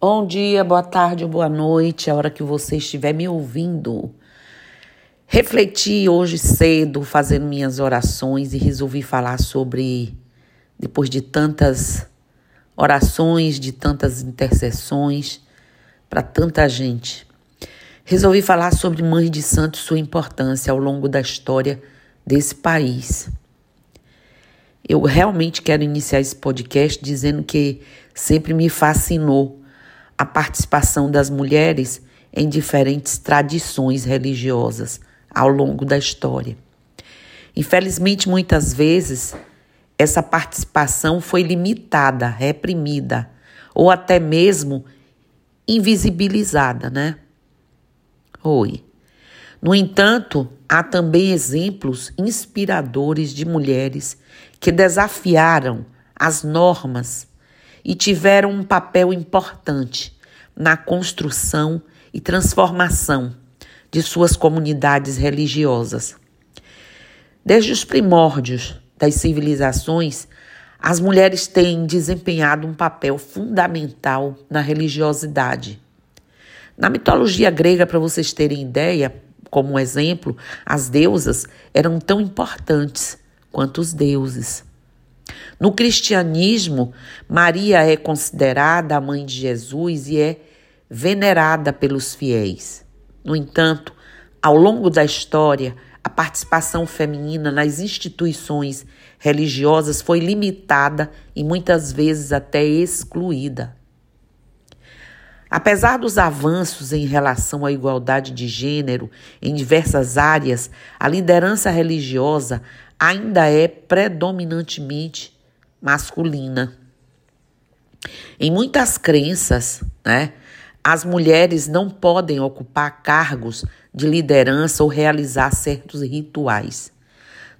Bom dia, boa tarde ou boa noite, a hora que você estiver me ouvindo. Refleti hoje cedo, fazendo minhas orações, e resolvi falar sobre, depois de tantas orações, de tantas intercessões para tanta gente, resolvi falar sobre Mãe de Santos, sua importância ao longo da história desse país. Eu realmente quero iniciar esse podcast dizendo que sempre me fascinou a participação das mulheres em diferentes tradições religiosas ao longo da história. Infelizmente, muitas vezes, essa participação foi limitada, reprimida ou até mesmo invisibilizada, né? Oi. No entanto, há também exemplos inspiradores de mulheres que desafiaram as normas e tiveram um papel importante na construção e transformação de suas comunidades religiosas. Desde os primórdios das civilizações, as mulheres têm desempenhado um papel fundamental na religiosidade. Na mitologia grega, para vocês terem ideia, como um exemplo, as deusas eram tão importantes quanto os deuses. No cristianismo, Maria é considerada a mãe de Jesus e é venerada pelos fiéis. No entanto, ao longo da história, a participação feminina nas instituições religiosas foi limitada e muitas vezes até excluída. Apesar dos avanços em relação à igualdade de gênero em diversas áreas, a liderança religiosa ainda é predominantemente masculina. Em muitas crenças, né, as mulheres não podem ocupar cargos de liderança ou realizar certos rituais.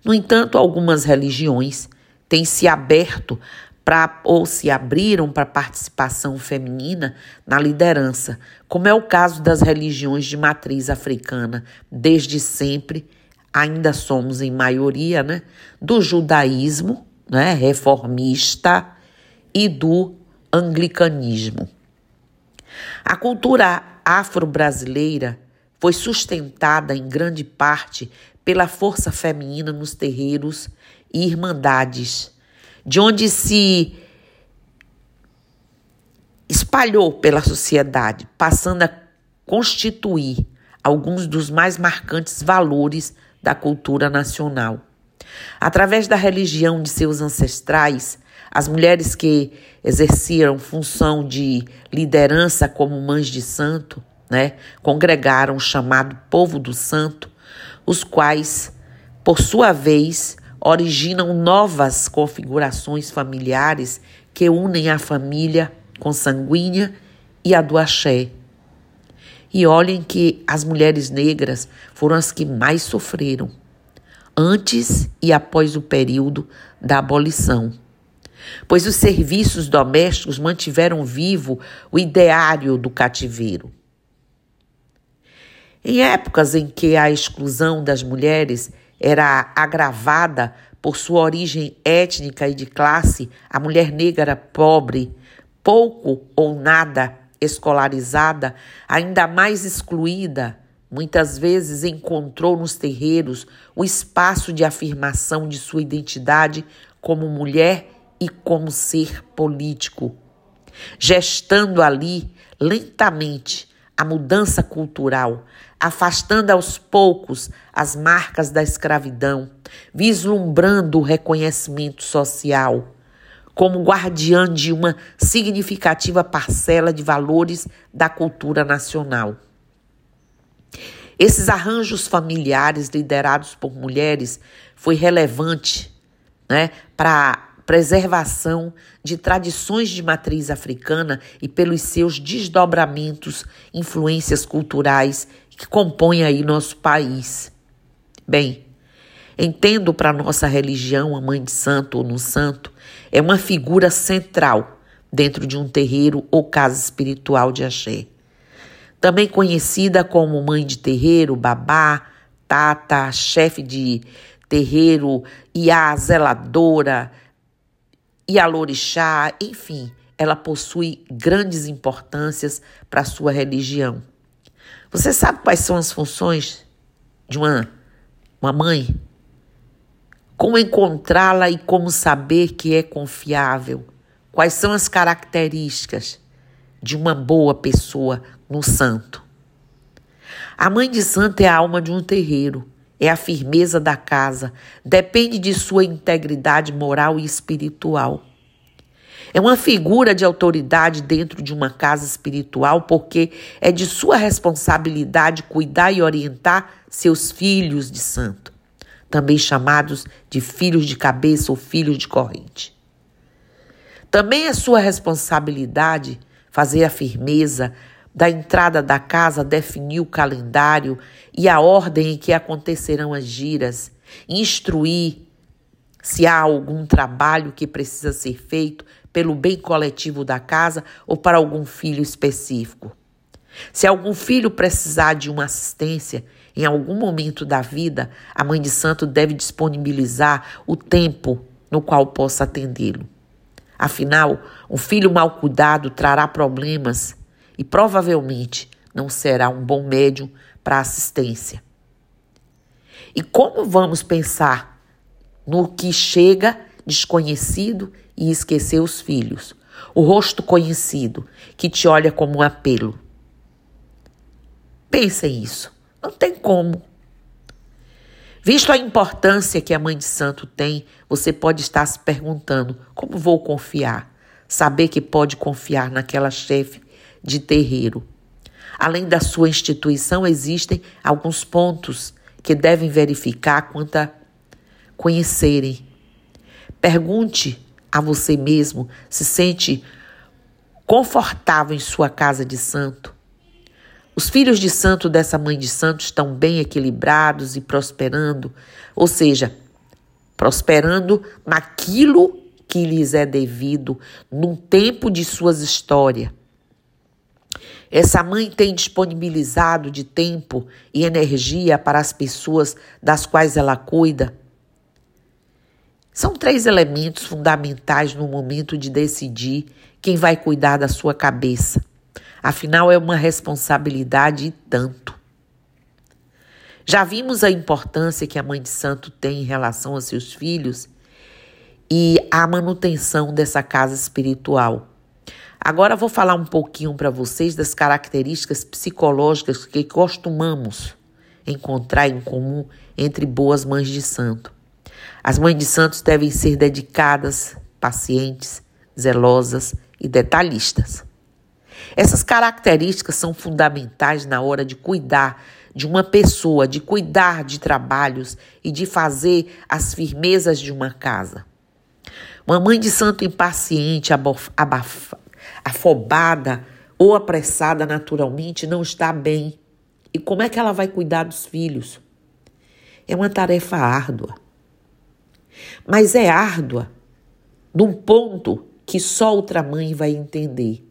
No entanto, algumas religiões têm se aberto para ou se abriram para participação feminina na liderança, como é o caso das religiões de matriz africana. Desde sempre, ainda somos em maioria, né, do judaísmo né, reformista e do anglicanismo. A cultura afro-brasileira foi sustentada em grande parte pela força feminina nos terreiros e irmandades, de onde se espalhou pela sociedade, passando a constituir alguns dos mais marcantes valores da cultura nacional. Através da religião de seus ancestrais, as mulheres que exerciam função de liderança como mães de santo, né, congregaram o chamado povo do santo, os quais, por sua vez, originam novas configurações familiares que unem a família consanguínea e a do axé. E olhem que as mulheres negras foram as que mais sofreram antes e após o período da abolição. Pois os serviços domésticos mantiveram vivo o ideário do cativeiro. Em épocas em que a exclusão das mulheres era agravada por sua origem étnica e de classe, a mulher negra pobre, pouco ou nada escolarizada, ainda mais excluída, Muitas vezes encontrou nos terreiros o espaço de afirmação de sua identidade como mulher e como ser político, gestando ali lentamente a mudança cultural, afastando aos poucos as marcas da escravidão, vislumbrando o reconhecimento social, como guardiã de uma significativa parcela de valores da cultura nacional. Esses arranjos familiares liderados por mulheres foi relevante né, para preservação de tradições de matriz africana e pelos seus desdobramentos, influências culturais que compõem aí nosso país. Bem, entendo para nossa religião a mãe de santo ou no santo é uma figura central dentro de um terreiro ou casa espiritual de axé também conhecida como mãe de terreiro, babá, tata, chefe de terreiro a zeladora e a lorixá, enfim, ela possui grandes importâncias para sua religião. Você sabe quais são as funções de uma, uma mãe? Como encontrá-la e como saber que é confiável? Quais são as características de uma boa pessoa no santo? A mãe de santo é a alma de um terreiro, é a firmeza da casa, depende de sua integridade moral e espiritual. É uma figura de autoridade dentro de uma casa espiritual porque é de sua responsabilidade cuidar e orientar seus filhos de santo, também chamados de filhos de cabeça ou filhos de corrente. Também é sua responsabilidade fazer a firmeza da entrada da casa, definir o calendário e a ordem em que acontecerão as giras, instruir se há algum trabalho que precisa ser feito pelo bem coletivo da casa ou para algum filho específico. Se algum filho precisar de uma assistência em algum momento da vida, a mãe de santo deve disponibilizar o tempo no qual possa atendê-lo. Afinal, um filho mal cuidado trará problemas e provavelmente não será um bom médium para assistência. E como vamos pensar no que chega desconhecido e esquecer os filhos, o rosto conhecido que te olha como um apelo? Pensa isso. Não tem como. Visto a importância que a Mãe de Santo tem, você pode estar se perguntando: como vou confiar? Saber que pode confiar naquela chefe de terreiro. Além da sua instituição, existem alguns pontos que devem verificar quanto a conhecerem. Pergunte a você mesmo se sente confortável em sua casa de santo. Os filhos de santo dessa mãe de santo estão bem equilibrados e prosperando, ou seja, prosperando naquilo que lhes é devido, num tempo de suas histórias. Essa mãe tem disponibilizado de tempo e energia para as pessoas das quais ela cuida. São três elementos fundamentais no momento de decidir quem vai cuidar da sua cabeça. Afinal, é uma responsabilidade e tanto. Já vimos a importância que a mãe de santo tem em relação a seus filhos e a manutenção dessa casa espiritual. Agora vou falar um pouquinho para vocês das características psicológicas que costumamos encontrar em comum entre boas mães de santo. As mães de santos devem ser dedicadas, pacientes, zelosas e detalhistas. Essas características são fundamentais na hora de cuidar de uma pessoa, de cuidar de trabalhos e de fazer as firmezas de uma casa. Uma mãe de santo impaciente, afobada ou apressada naturalmente não está bem. E como é que ela vai cuidar dos filhos? É uma tarefa árdua. Mas é árdua num ponto que só outra mãe vai entender.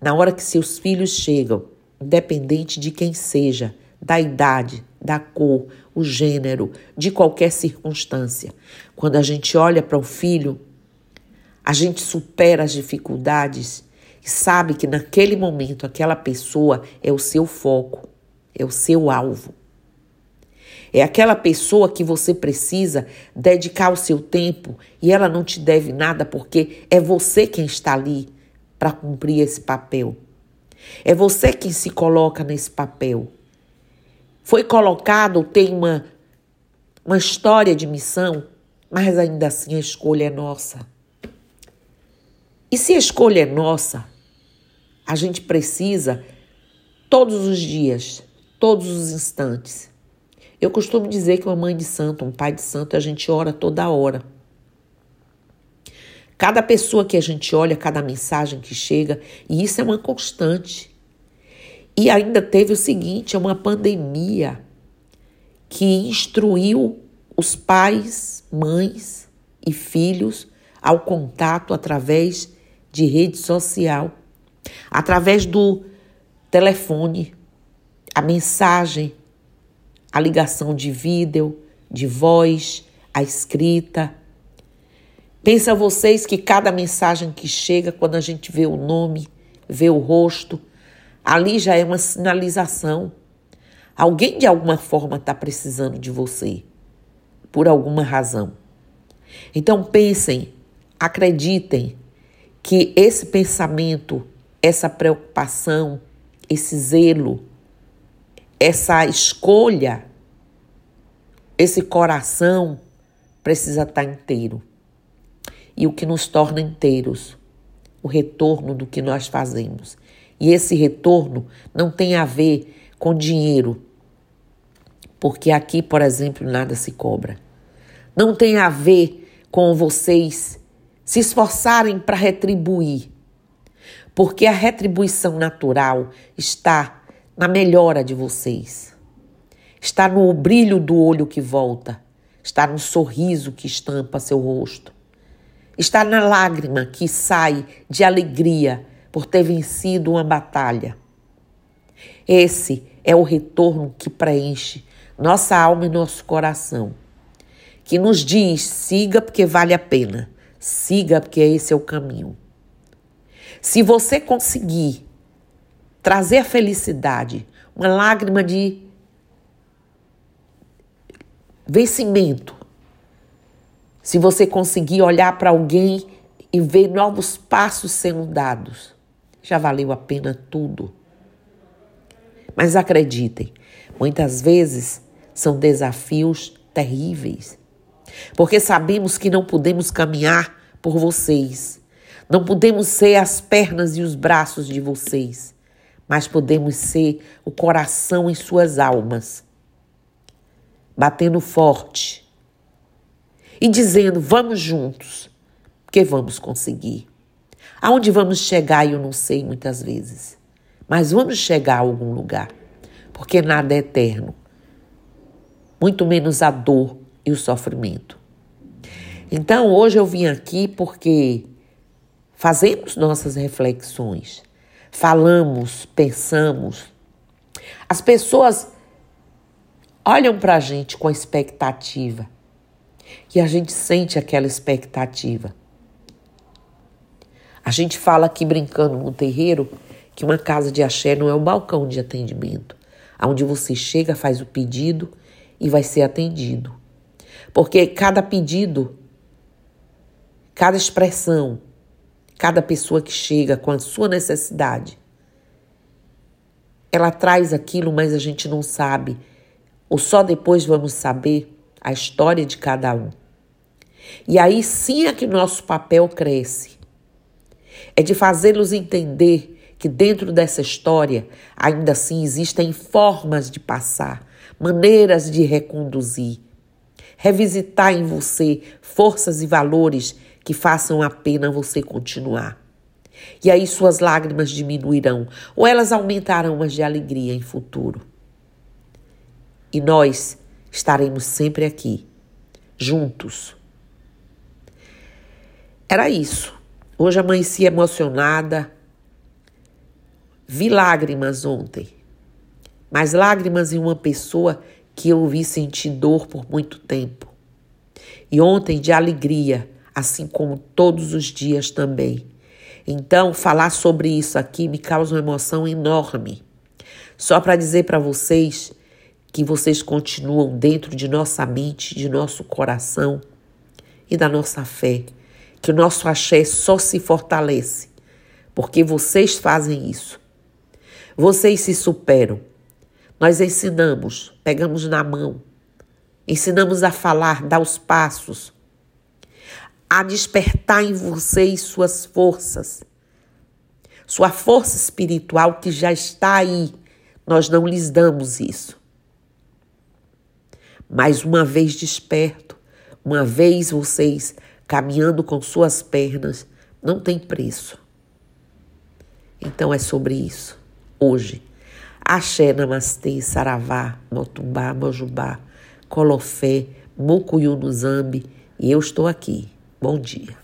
Na hora que seus filhos chegam, independente de quem seja, da idade, da cor, o gênero, de qualquer circunstância. Quando a gente olha para o filho, a gente supera as dificuldades e sabe que naquele momento aquela pessoa é o seu foco, é o seu alvo. É aquela pessoa que você precisa dedicar o seu tempo e ela não te deve nada porque é você quem está ali para cumprir esse papel. É você quem se coloca nesse papel. Foi colocado, tem uma, uma história de missão, mas ainda assim a escolha é nossa. E se a escolha é nossa, a gente precisa todos os dias, todos os instantes. Eu costumo dizer que uma mãe de santo, um pai de santo, a gente ora toda hora. Cada pessoa que a gente olha, cada mensagem que chega, e isso é uma constante. E ainda teve o seguinte: é uma pandemia que instruiu os pais, mães e filhos ao contato através de rede social, através do telefone, a mensagem, a ligação de vídeo, de voz, a escrita Pensa vocês que cada mensagem que chega, quando a gente vê o nome, vê o rosto, ali já é uma sinalização. Alguém de alguma forma está precisando de você, por alguma razão. Então pensem, acreditem que esse pensamento, essa preocupação, esse zelo, essa escolha, esse coração precisa estar inteiro. E o que nos torna inteiros? O retorno do que nós fazemos. E esse retorno não tem a ver com dinheiro, porque aqui, por exemplo, nada se cobra. Não tem a ver com vocês se esforçarem para retribuir, porque a retribuição natural está na melhora de vocês, está no brilho do olho que volta, está no sorriso que estampa seu rosto, está na lágrima que sai de alegria por ter vencido uma batalha. Esse é o retorno que preenche nossa alma e nosso coração, que nos diz: siga porque vale a pena, siga porque esse é o caminho. Se você conseguir trazer a felicidade, uma lágrima de vencimento. Se você conseguir olhar para alguém e ver novos passos sendo dados, já valeu a pena tudo. Mas acreditem, muitas vezes são desafios terríveis, porque sabemos que não podemos caminhar por vocês, não podemos ser as pernas e os braços de vocês, mas podemos ser o coração em suas almas batendo forte e dizendo: vamos juntos, porque vamos conseguir. Aonde vamos chegar, eu não sei muitas vezes, mas vamos chegar a algum lugar, porque nada é eterno, muito menos a dor e o sofrimento. Então, hoje eu vim aqui porque fazemos nossas reflexões, falamos, pensamos. As pessoas olham para a gente com a expectativa. E a gente sente aquela expectativa. A gente fala aqui brincando no terreiro que uma casa de axé não é um balcão de atendimento, onde você chega, faz o pedido e vai ser atendido. Porque cada pedido, cada expressão, cada pessoa que chega com a sua necessidade, ela traz aquilo, mas a gente não sabe ou só depois vamos saber a história de cada um. E aí sim é que nosso papel cresce. É de fazê-los entender que dentro dessa história ainda assim existem formas de passar, maneiras de reconduzir. Revisitar em você forças e valores que façam a pena você continuar. E aí suas lágrimas diminuirão ou elas aumentarão as de alegria em futuro e nós estaremos sempre aqui, juntos. Era isso. Hoje amanheci emocionada. Vi lágrimas ontem, mas lágrimas em uma pessoa que eu vi sentir dor por muito tempo. E ontem de alegria, assim como todos os dias também. Então, falar sobre isso aqui me causa uma emoção enorme. Só para dizer para vocês que vocês continuam dentro de nossa mente, de nosso coração e da nossa fé, que o nosso axé só se fortalece, porque vocês fazem isso. Vocês se superam. Nós ensinamos, pegamos na mão, ensinamos a falar, dar os passos, a despertar em vocês suas forças, sua força espiritual que já está aí. Nós não lhes damos isso. Mas uma vez desperto, uma vez vocês caminhando com suas pernas, não tem preço. Então é sobre isso. Hoje. Axé, Namastê, Saravá, Motumbá, Mojubá, Colofé, Mucuyunuzambi e eu estou aqui. Bom dia.